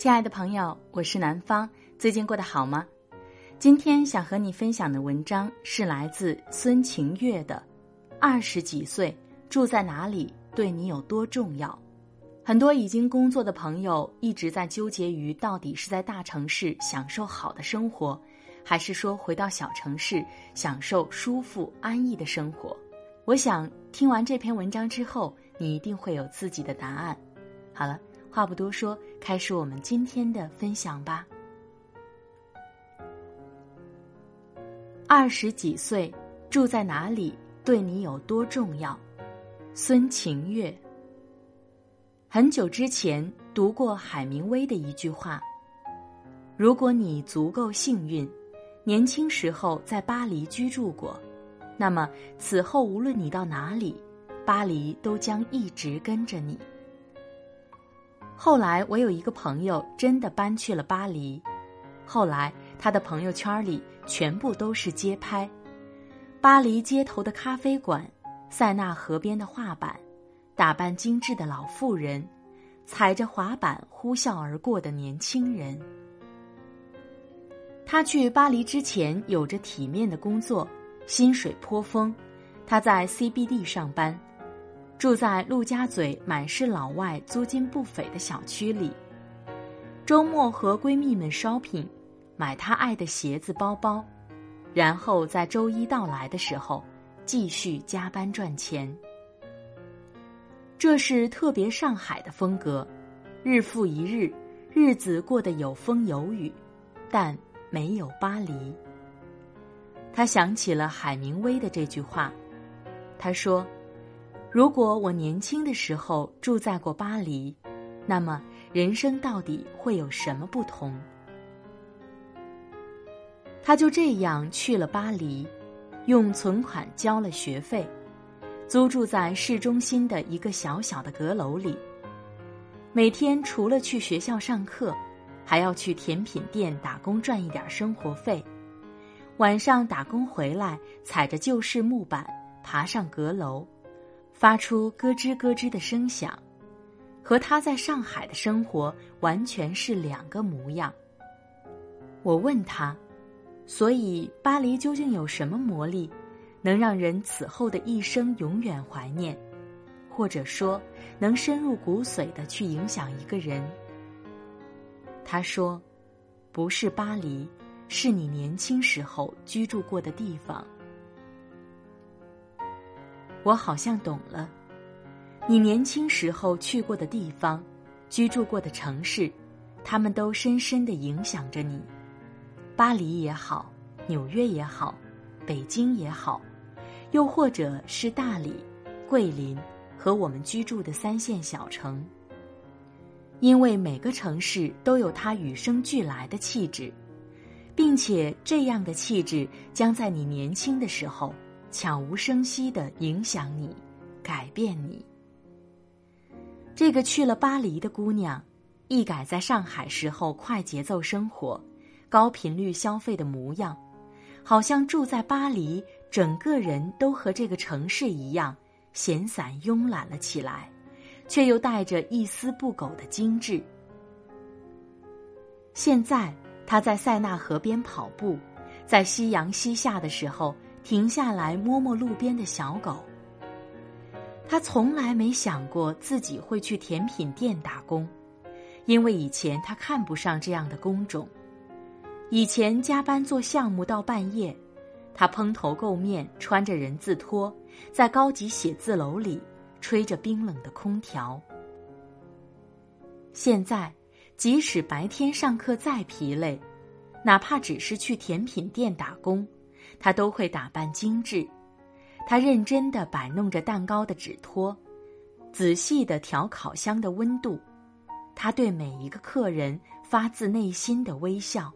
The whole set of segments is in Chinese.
亲爱的朋友，我是南方，最近过得好吗？今天想和你分享的文章是来自孙晴月的《二十几岁住在哪里对你有多重要》。很多已经工作的朋友一直在纠结于，到底是在大城市享受好的生活，还是说回到小城市享受舒服安逸的生活？我想听完这篇文章之后，你一定会有自己的答案。好了，话不多说，开始我们今天的分享吧。二十几岁住在哪里对你有多重要？孙晴月。很久之前读过海明威的一句话：“如果你足够幸运，年轻时候在巴黎居住过，那么此后无论你到哪里，巴黎都将一直跟着你。”后来我有一个朋友真的搬去了巴黎，后来他的朋友圈里。全部都是街拍，巴黎街头的咖啡馆，塞纳河边的画板，打扮精致的老妇人，踩着滑板呼啸而过的年轻人。他去巴黎之前有着体面的工作，薪水颇丰。他在 CBD 上班，住在陆家嘴满是老外、租金不菲的小区里。周末和闺蜜们 shopping。买他爱的鞋子、包包，然后在周一到来的时候继续加班赚钱。这是特别上海的风格，日复一日，日子过得有风有雨，但没有巴黎。他想起了海明威的这句话，他说：“如果我年轻的时候住在过巴黎，那么人生到底会有什么不同？”他就这样去了巴黎，用存款交了学费，租住在市中心的一个小小的阁楼里。每天除了去学校上课，还要去甜品店打工赚一点生活费。晚上打工回来，踩着旧式木板爬上阁楼，发出咯吱咯吱的声响，和他在上海的生活完全是两个模样。我问他。所以，巴黎究竟有什么魔力，能让人此后的一生永远怀念，或者说，能深入骨髓的去影响一个人？他说：“不是巴黎，是你年轻时候居住过的地方。”我好像懂了，你年轻时候去过的地方，居住过的城市，他们都深深的影响着你。巴黎也好，纽约也好，北京也好，又或者是大理、桂林和我们居住的三线小城。因为每个城市都有它与生俱来的气质，并且这样的气质将在你年轻的时候悄无声息的影响你，改变你。这个去了巴黎的姑娘，一改在上海时候快节奏生活。高频率消费的模样，好像住在巴黎，整个人都和这个城市一样闲散慵懒了起来，却又带着一丝不苟的精致。现在他在塞纳河边跑步，在夕阳西下的时候停下来摸摸路边的小狗。他从来没想过自己会去甜品店打工，因为以前他看不上这样的工种。以前加班做项目到半夜，他蓬头垢面，穿着人字拖，在高级写字楼里吹着冰冷的空调。现在。即使白天上课再疲累，哪怕只是去甜品店打工，他都会打扮精致。他认真的摆弄着蛋糕的纸托，仔细的调烤箱的温度。他对每一个客人发自内心的微笑，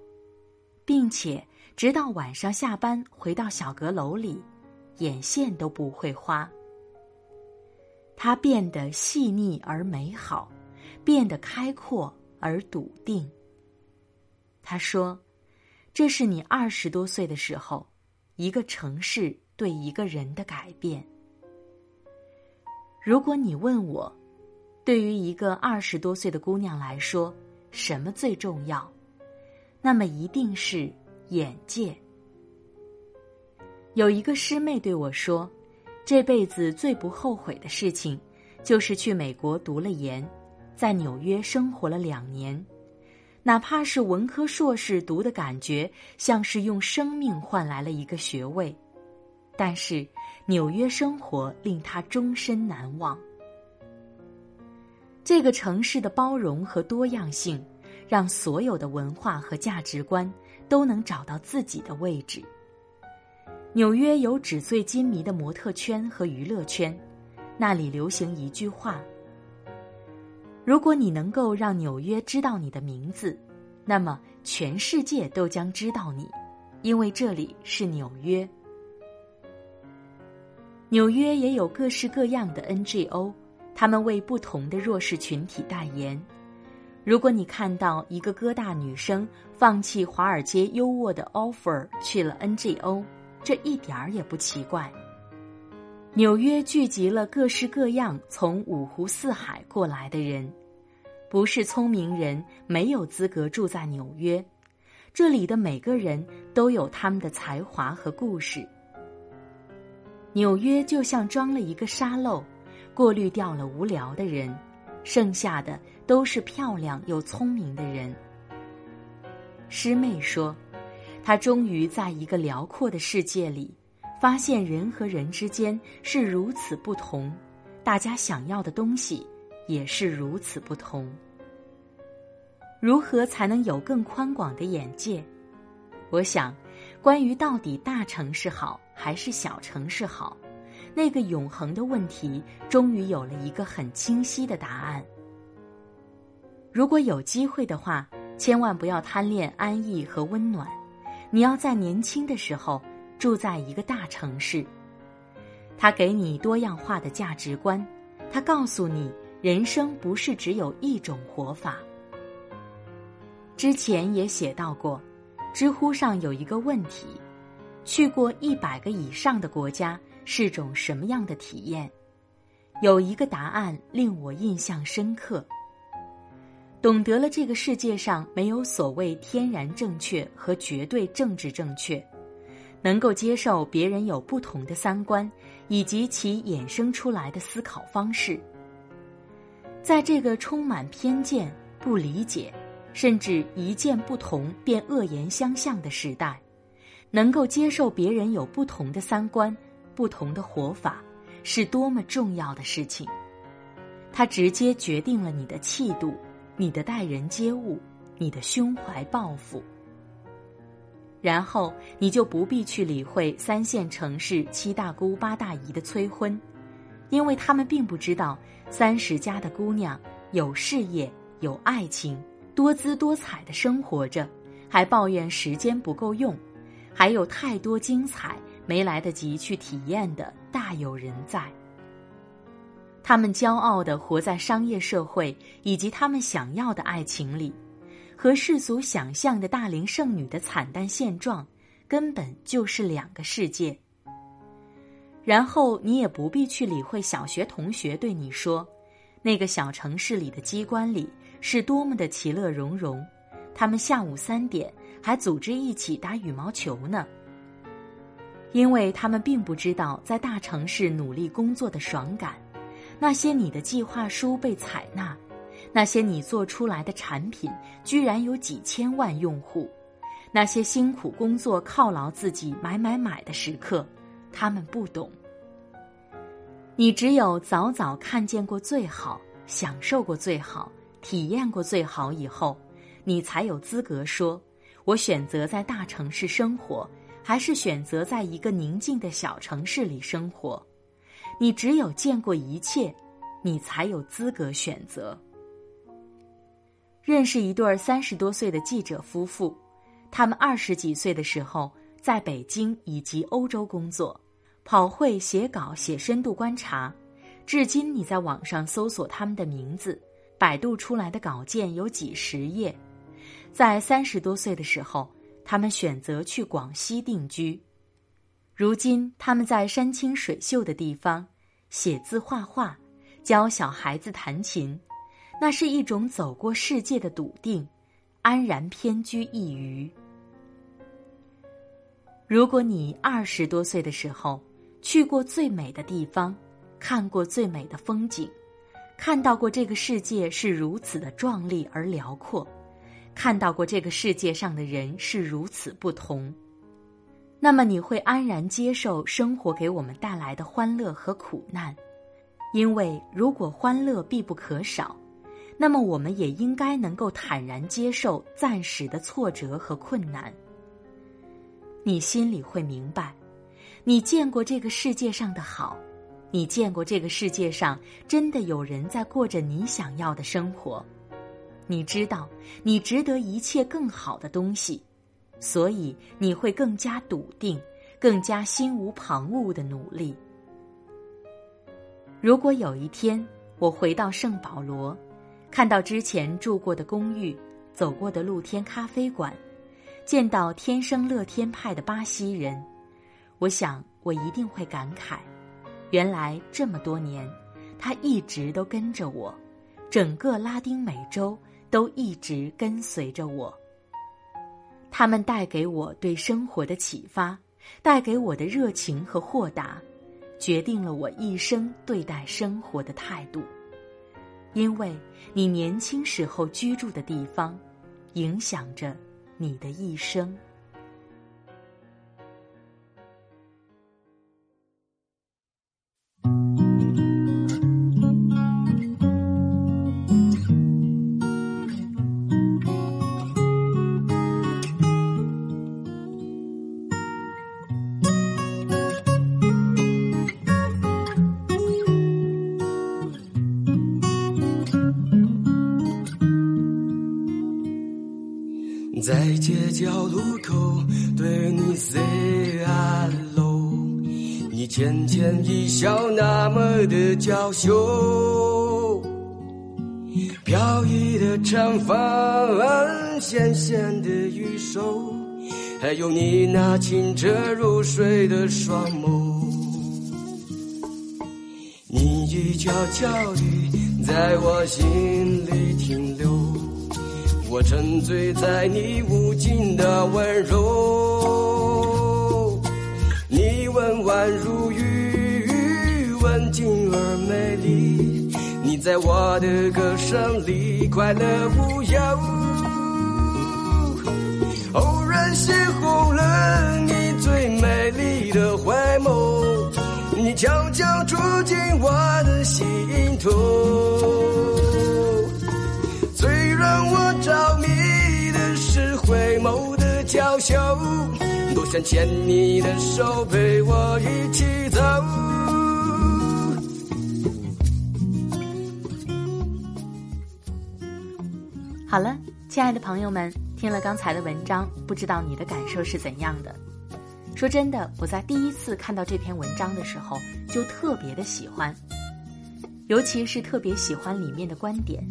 并且直到晚上下班回到小阁楼里，眼线都不会花。他变得细腻而美好，变得开阔。而笃定。他说：“这是你二十多岁的时候，一个城市对一个人的改变。如果你问我，对于一个二十多岁的姑娘来说，什么最重要？那么一定是眼界。”有一个师妹对我说：“这辈子最不后悔的事情，就是去美国读了研。”在纽约生活了两年，哪怕是文科硕士读的感觉像是用生命换来了一个学位，但是纽约生活令他终身难忘。这个城市的包容和多样性，让所有的文化和价值观都能找到自己的位置。纽约有纸醉金迷的模特圈和娱乐圈，那里流行一句话。如果你能够让纽约知道你的名字，那么全世界都将知道你，因为这里是纽约。纽约也有各式各样的 NGO，他们为不同的弱势群体代言。如果你看到一个哥大女生放弃华尔街优渥的 offer 去了 NGO，这一点儿也不奇怪。纽约聚集了各式各样从五湖四海过来的人，不是聪明人没有资格住在纽约。这里的每个人都有他们的才华和故事。纽约就像装了一个沙漏，过滤掉了无聊的人，剩下的都是漂亮又聪明的人。师妹说，她终于在一个辽阔的世界里。发现人和人之间是如此不同，大家想要的东西也是如此不同。如何才能有更宽广的眼界？我想，关于到底大城市好还是小城市好，那个永恒的问题，终于有了一个很清晰的答案。如果有机会的话，千万不要贪恋安逸和温暖，你要在年轻的时候。住在一个大城市，他给你多样化的价值观，他告诉你人生不是只有一种活法。之前也写到过，知乎上有一个问题：去过一百个以上的国家是种什么样的体验？有一个答案令我印象深刻。懂得了这个世界上没有所谓天然正确和绝对政治正确。能够接受别人有不同的三观，以及其衍生出来的思考方式，在这个充满偏见、不理解，甚至一见不同便恶言相向的时代，能够接受别人有不同的三观、不同的活法，是多么重要的事情。它直接决定了你的气度、你的待人接物、你的胸怀抱负。然后你就不必去理会三线城市七大姑八大姨的催婚，因为他们并不知道三十家的姑娘有事业、有爱情、多姿多彩的生活着，还抱怨时间不够用，还有太多精彩没来得及去体验的大有人在。他们骄傲的活在商业社会以及他们想要的爱情里。和世俗想象的大龄剩女的惨淡现状，根本就是两个世界。然后你也不必去理会小学同学对你说，那个小城市里的机关里是多么的其乐融融，他们下午三点还组织一起打羽毛球呢。因为他们并不知道在大城市努力工作的爽感，那些你的计划书被采纳，那些你做出来的产品居然有几千万用户，那些辛苦工作犒劳自己买买买的时刻，他们不懂。你只有早早看见过最好，享受过最好，体验过最好以后，你才有资格说：“我选择在大城市生活，还是选择在一个宁静的小城市里生活。”你只有见过一切，你才有资格选择。认识一对三十多岁的记者夫妇，他们二十几岁的时候在北京以及欧洲工作。跑会写稿写深度观察，至今你在网上搜索他们的名字，百度出来的稿件有几十页。在三十多岁的时候，他们选择去广西定居。如今他们在山清水秀的地方写字画画，教小孩子弹琴，那是一种走过世界的笃定，安然偏居一隅。如果你二十多岁的时候，去过最美的地方，看过最美的风景，看到过这个世界是如此的壮丽而辽阔，看到过这个世界上的人是如此不同，那么你会安然接受生活给我们带来的欢乐和苦难，因为如果欢乐必不可少，那么我们也应该能够坦然接受暂时的挫折和困难。你心里会明白。你见过这个世界上的好，你见过这个世界上真的有人在过着你想要的生活，你知道你值得一切更好的东西，所以你会更加笃定，更加心无旁骛的努力。如果有一天我回到圣保罗，看到之前住过的公寓，走过的露天咖啡馆，见到天生乐天派的巴西人。我想，我一定会感慨，原来这么多年，他一直都跟着我，整个拉丁美洲都一直跟随着我。他们带给我对生活的启发，带给我的热情和豁达，决定了我一生对待生活的态度。因为你年轻时候居住的地方，影响着你的一生。角路口对你 say hello，你浅浅一笑，那么的娇羞。飘逸的长发，纤纤的玉手，还有你那清澈如水的双眸，你已悄悄地在我心里停留。我沉醉在你无尽的温柔，你温婉如玉，文静而美丽。你在我的歌声里快乐无忧。偶然邂逅了你最美丽的回眸，你悄悄住进我的心头。娇羞，多想牵你的手，陪我一起走。好了，亲爱的朋友们，听了刚才的文章，不知道你的感受是怎样的？说真的，我在第一次看到这篇文章的时候，就特别的喜欢，尤其是特别喜欢里面的观点，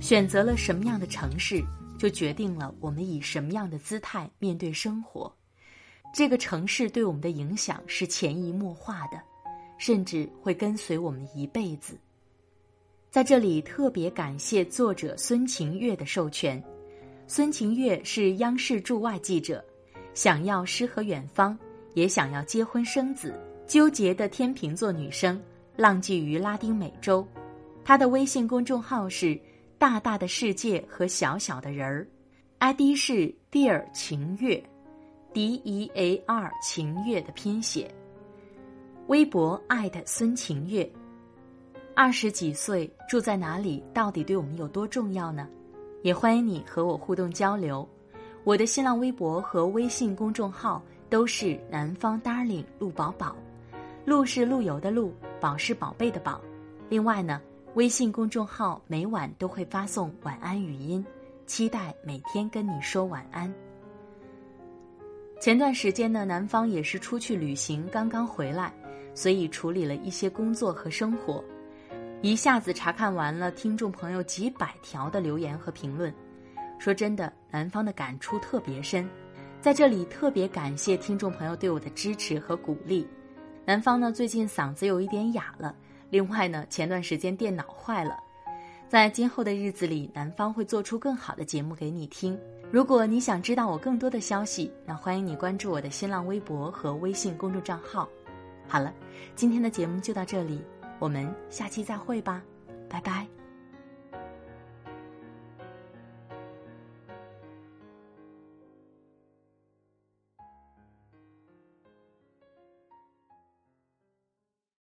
选择了什么样的城市。就决定了我们以什么样的姿态面对生活。这个城市对我们的影响是潜移默化的，甚至会跟随我们一辈子。在这里特别感谢作者孙晴月的授权。孙晴月是央视驻外记者，想要诗和远方，也想要结婚生子，纠结的天秤座女生，浪迹于拉丁美洲。她的微信公众号是“大大的世界和小小的人儿 ”，ID 是 Dear 晴月，D E A R 晴月的拼写。微博艾特孙晴月。二十几岁住在哪里，到底对我们有多重要呢？也欢迎你和我互动交流。我的新浪微博和微信公众号都是南方 Darling 陆宝宝，陆是陆游的陆，宝是宝贝的宝。另外呢。微信公众号每晚都会发送晚安语音，期待每天跟你说晚安。前段时间呢，南方也是出去旅行，刚刚回来，所以处理了一些工作和生活，一下子查看完了听众朋友几百条的留言和评论。说真的，南方的感触特别深，在这里特别感谢听众朋友对我的支持和鼓励。南方呢，最近嗓子有一点哑了。另外呢，前段时间电脑坏了，在今后的日子里，南方会做出更好的节目给你听。如果你想知道我更多的消息，那欢迎你关注我的新浪微博和微信公众账号。好了，今天的节目就到这里，我们下期再会吧，拜拜。